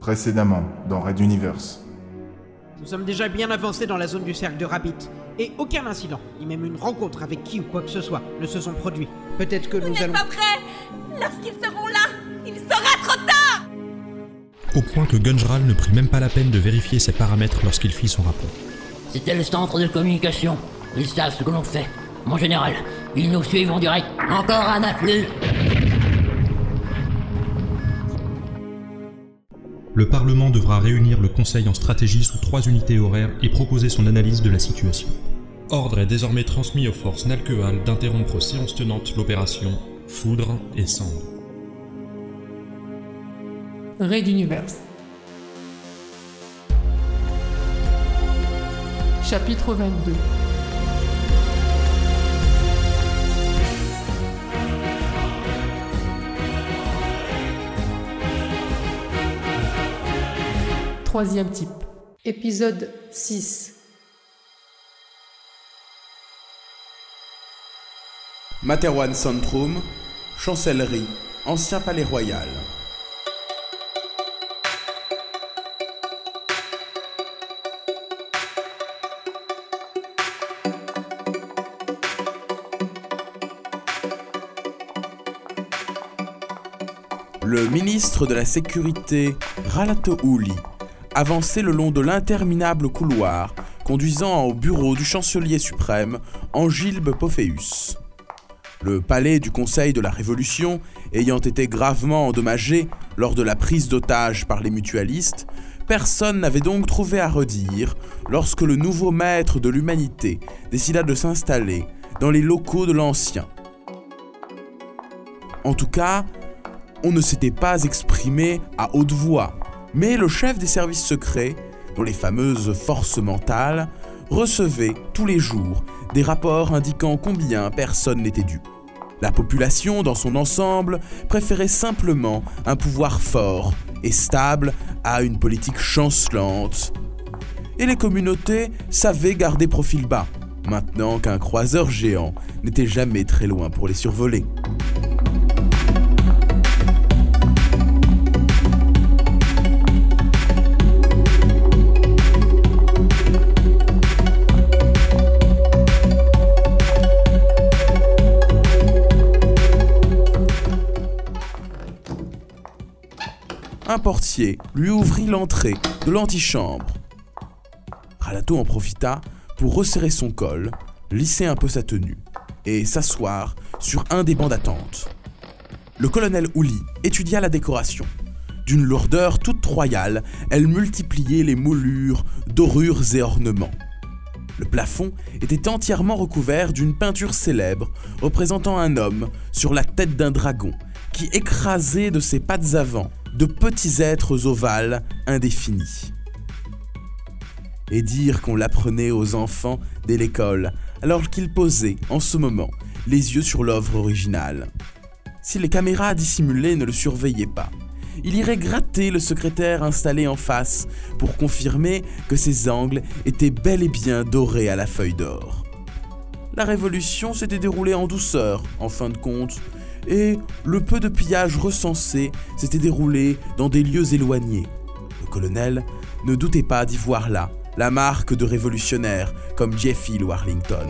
Précédemment, dans Red Universe. Nous sommes déjà bien avancés dans la zone du cercle de Rabbit. Et aucun incident, ni même une rencontre avec qui ou quoi que ce soit, ne se sont produits. Peut-être que Vous nous n'êtes allons... pas prêts Lorsqu'ils seront là, il sera trop tard Au point que Gunjral ne prit même pas la peine de vérifier ses paramètres lorsqu'il fit son rapport. C'était le centre de communication. Ils savent ce que l'on fait. Mon général, ils nous suivent en direct. Encore un afflux. Le Parlement devra réunir le Conseil en stratégie sous trois unités horaires et proposer son analyse de la situation. Ordre est désormais transmis aux forces Nalkeal d'interrompre aux séances tenantes l'opération Foudre et Cendre. Raid Universe. Chapitre 22 Troisième type. Épisode 6. Materwan Centrum, Chancellerie, Ancien Palais Royal. Le ministre de la Sécurité, Ralato Uli, avançait le long de l'interminable couloir conduisant au bureau du chancelier suprême, Angilbe Pophéus. Le palais du Conseil de la Révolution ayant été gravement endommagé lors de la prise d'otage par les mutualistes, personne n'avait donc trouvé à redire lorsque le nouveau maître de l'humanité décida de s'installer dans les locaux de l'ancien. En tout cas, on ne s'était pas exprimé à haute voix, mais le chef des services secrets, dont les fameuses forces mentales, recevait tous les jours des rapports indiquant combien personne n'était dû. La population, dans son ensemble, préférait simplement un pouvoir fort et stable à une politique chancelante. Et les communautés savaient garder profil bas, maintenant qu'un croiseur géant n'était jamais très loin pour les survoler. Un portier lui ouvrit l'entrée de l'antichambre. Ralato en profita pour resserrer son col, lisser un peu sa tenue et s'asseoir sur un des bancs d'attente. Le colonel Ouli étudia la décoration. D'une lourdeur toute royale, elle multipliait les moulures, dorures et ornements. Le plafond était entièrement recouvert d'une peinture célèbre représentant un homme sur la tête d'un dragon qui écrasait de ses pattes avant de petits êtres ovales indéfinis. Et dire qu'on l'apprenait aux enfants dès l'école, alors qu'ils posaient, en ce moment, les yeux sur l'œuvre originale. Si les caméras dissimulées ne le surveillaient pas, il irait gratter le secrétaire installé en face pour confirmer que ses angles étaient bel et bien dorés à la feuille d'or. La révolution s'était déroulée en douceur, en fin de compte, et le peu de pillage recensé s'était déroulé dans des lieux éloignés. Le colonel ne doutait pas d'y voir là la marque de révolutionnaires comme Jeffy ou Arlington.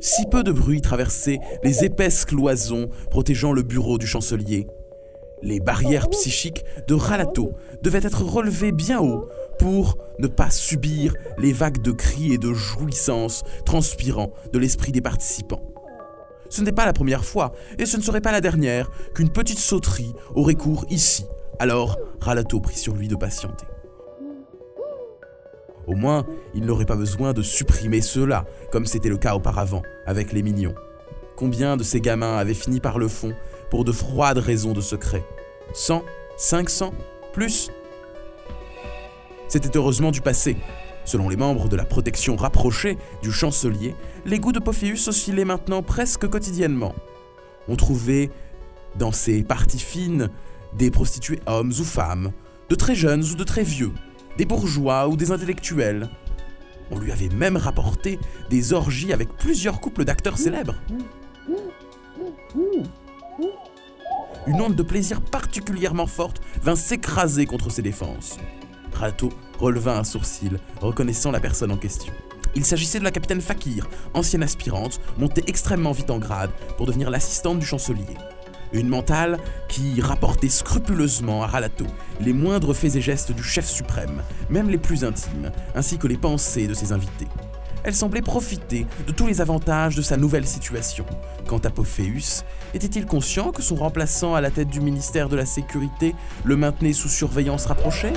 Si peu de bruit traversait les épaisses cloisons protégeant le bureau du chancelier, les barrières psychiques de Ralato devaient être relevées bien haut pour ne pas subir les vagues de cris et de jouissances transpirant de l'esprit des participants. Ce n'est pas la première fois, et ce ne serait pas la dernière, qu'une petite sauterie aurait cours ici. Alors, Ralato prit sur lui de patienter. Au moins, il n'aurait pas besoin de supprimer cela, comme c'était le cas auparavant, avec les mignons. Combien de ces gamins avaient fini par le fond pour de froides raisons de secret 100 500 Plus C'était heureusement du passé. Selon les membres de la protection rapprochée du chancelier, les goûts de Pophéus oscillaient maintenant presque quotidiennement. On trouvait dans ces parties fines des prostituées hommes ou femmes, de très jeunes ou de très vieux, des bourgeois ou des intellectuels. On lui avait même rapporté des orgies avec plusieurs couples d'acteurs célèbres. Une onde de plaisir particulièrement forte vint s'écraser contre ses défenses. Rato releva un sourcil, reconnaissant la personne en question. Il s'agissait de la capitaine Fakir, ancienne aspirante, montée extrêmement vite en grade pour devenir l'assistante du chancelier. Une mentale qui rapportait scrupuleusement à Ralato les moindres faits et gestes du chef suprême, même les plus intimes, ainsi que les pensées de ses invités. Elle semblait profiter de tous les avantages de sa nouvelle situation. Quant à Pophéus, était-il conscient que son remplaçant à la tête du ministère de la Sécurité le maintenait sous surveillance rapprochée?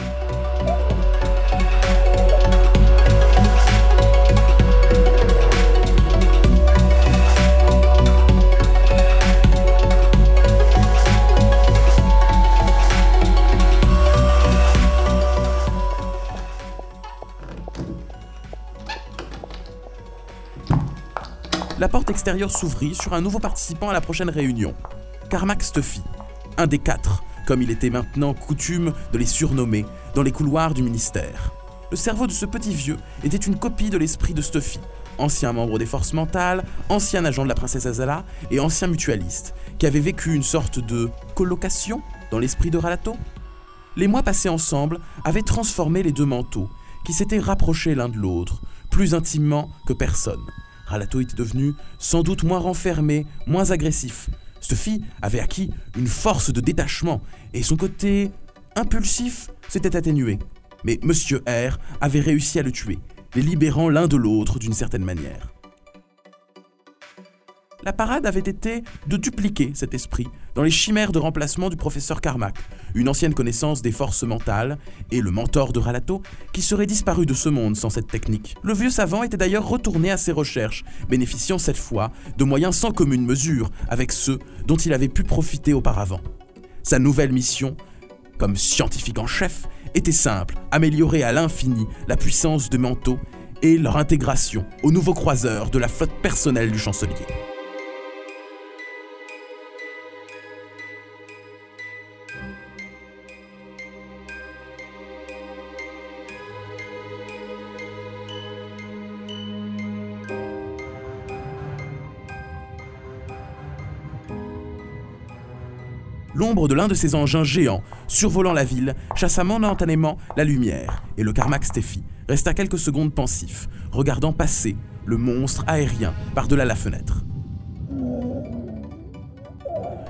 S'ouvrit sur un nouveau participant à la prochaine réunion, Carmack Stuffy, un des quatre, comme il était maintenant coutume de les surnommer, dans les couloirs du ministère. Le cerveau de ce petit vieux était une copie de l'esprit de Stuffy, ancien membre des forces mentales, ancien agent de la princesse Azala et ancien mutualiste, qui avait vécu une sorte de colocation dans l'esprit de Ralato. Les mois passés ensemble avaient transformé les deux manteaux, qui s'étaient rapprochés l'un de l'autre, plus intimement que personne. Ralato était devenu sans doute moins renfermé, moins agressif. Stuffy avait acquis une force de détachement et son côté impulsif s'était atténué. Mais Monsieur R avait réussi à le tuer, les libérant l'un de l'autre d'une certaine manière. La parade avait été de dupliquer cet esprit dans les chimères de remplacement du professeur Carmack, une ancienne connaissance des forces mentales, et le mentor de Ralato, qui serait disparu de ce monde sans cette technique. Le vieux savant était d'ailleurs retourné à ses recherches, bénéficiant cette fois de moyens sans commune mesure avec ceux dont il avait pu profiter auparavant. Sa nouvelle mission, comme scientifique en chef, était simple, améliorer à l'infini la puissance de manteaux et leur intégration aux nouveaux croiseurs de la flotte personnelle du chancelier. L'ombre de l'un de ces engins géants, survolant la ville, chassa momentanément la lumière, et le Carmack Steffi resta quelques secondes pensif, regardant passer le monstre aérien par-delà la fenêtre.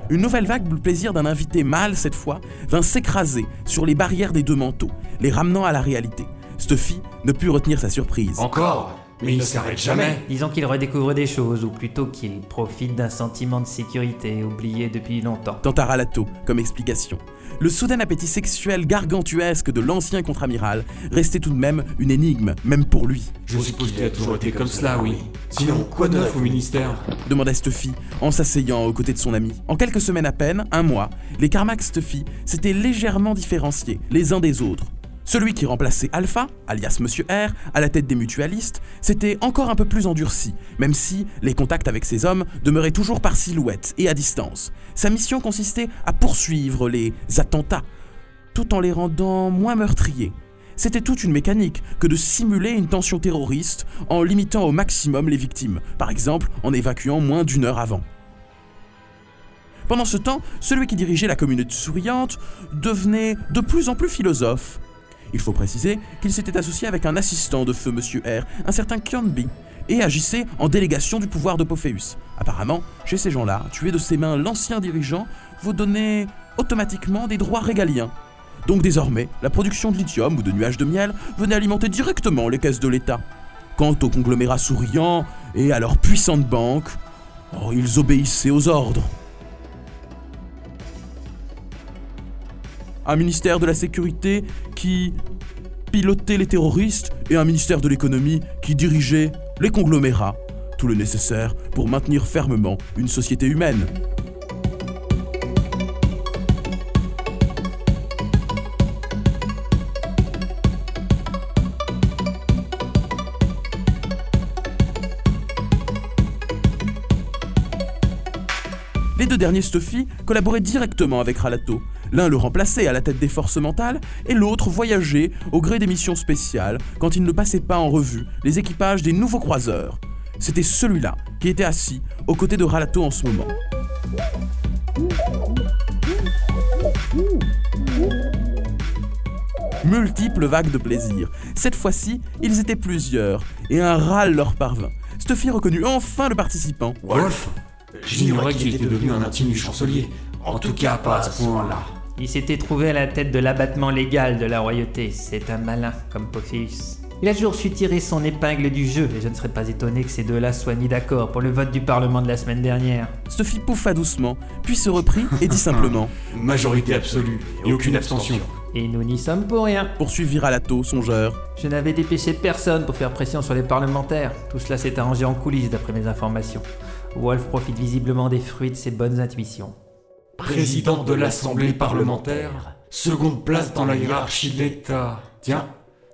Une nouvelle vague du plaisir d'un invité mâle, cette fois, vint s'écraser sur les barrières des deux manteaux, les ramenant à la réalité. Stuffy ne put retenir sa surprise. Encore? Mais il ne s'arrête jamais Disons qu'il redécouvre des choses, ou plutôt qu'il profite d'un sentiment de sécurité oublié depuis longtemps. Tenta Ralato comme explication. Le soudain appétit sexuel gargantuesque de l'ancien contre-amiral restait tout de même une énigme, même pour lui. Je suppose qu'il a toujours été comme cela, oui. Sinon, quoi de neuf au ministère demanda Stuffy en s'asseyant aux côtés de son ami. En quelques semaines à peine, un mois, les Carmack Stuffy s'étaient légèrement différenciés les uns des autres. Celui qui remplaçait Alpha, alias Monsieur R, à la tête des mutualistes, s'était encore un peu plus endurci, même si les contacts avec ces hommes demeuraient toujours par silhouette et à distance. Sa mission consistait à poursuivre les attentats, tout en les rendant moins meurtriers. C'était toute une mécanique que de simuler une tension terroriste en limitant au maximum les victimes, par exemple en évacuant moins d'une heure avant. Pendant ce temps, celui qui dirigeait la communauté souriante devenait de plus en plus philosophe. Il faut préciser qu'il s'était associé avec un assistant de feu Monsieur R, un certain Kionbi, et agissait en délégation du pouvoir de Pophéus. Apparemment, chez ces gens-là, tuer de ses mains l'ancien dirigeant vous donnait automatiquement des droits régaliens. Donc désormais, la production de lithium ou de nuages de miel venait alimenter directement les caisses de l'État. Quant aux conglomérats souriants et à leurs puissantes banques, oh, ils obéissaient aux ordres. Un ministère de la sécurité qui pilotait les terroristes et un ministère de l'économie qui dirigeait les conglomérats. Tout le nécessaire pour maintenir fermement une société humaine. Les deux derniers Stuffy collaboraient directement avec Ralato, L'un le remplaçait à la tête des forces mentales et l'autre voyageait au gré des missions spéciales quand il ne passait pas en revue les équipages des nouveaux croiseurs. C'était celui-là qui était assis aux côtés de Ralato en ce moment. Multiples vagues de plaisir. Cette fois-ci, ils étaient plusieurs, et un râle leur parvint. Stuffy reconnut enfin le participant. Wolf J'ignorais qu'il était devenu un intime du chancelier. En tout cas, pas à ce point-là. Il s'était trouvé à la tête de l'abattement légal de la royauté. C'est un malin comme Pophéus. Il a toujours su tirer son épingle du jeu, et je ne serais pas étonné que ces deux-là soient mis d'accord pour le vote du Parlement de la semaine dernière. Stuffy pouffa doucement, puis se reprit et dit simplement Majorité absolue et aucune abstention. Et nous n'y sommes pour rien. Poursuivit Ralato, songeur. Je n'avais dépêché personne pour faire pression sur les parlementaires. Tout cela s'est arrangé en coulisses d'après mes informations. Wolf profite visiblement des fruits de ses bonnes intuitions. Président de l'Assemblée parlementaire, seconde place dans la hiérarchie de l'État. Tiens,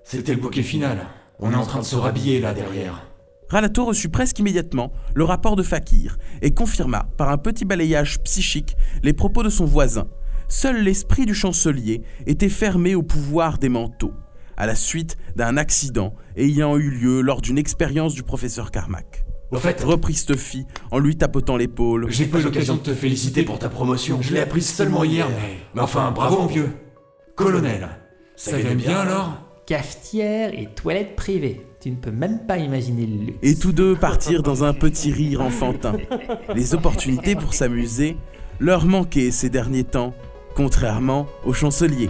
c'était le bouquet final. On est en train de se rhabiller là derrière. Ralato reçut presque immédiatement le rapport de Fakir et confirma par un petit balayage psychique les propos de son voisin. Seul l'esprit du chancelier était fermé au pouvoir des manteaux, à la suite d'un accident ayant eu lieu lors d'une expérience du professeur Carmack. Au fait, Reprit Stuffy en lui tapotant l'épaule. j'ai pas eu l'occasion de te féliciter pour ta promotion. Je l'ai apprise seulement hier, mais... Mais enfin, bravo mon vieux. Colonel, ça irait bien alors Cafetière et toilette privée. Tu ne peux même pas imaginer le luxe. Et tous deux partirent dans un petit rire enfantin. Les opportunités pour s'amuser leur manquaient ces derniers temps, contrairement au chancelier.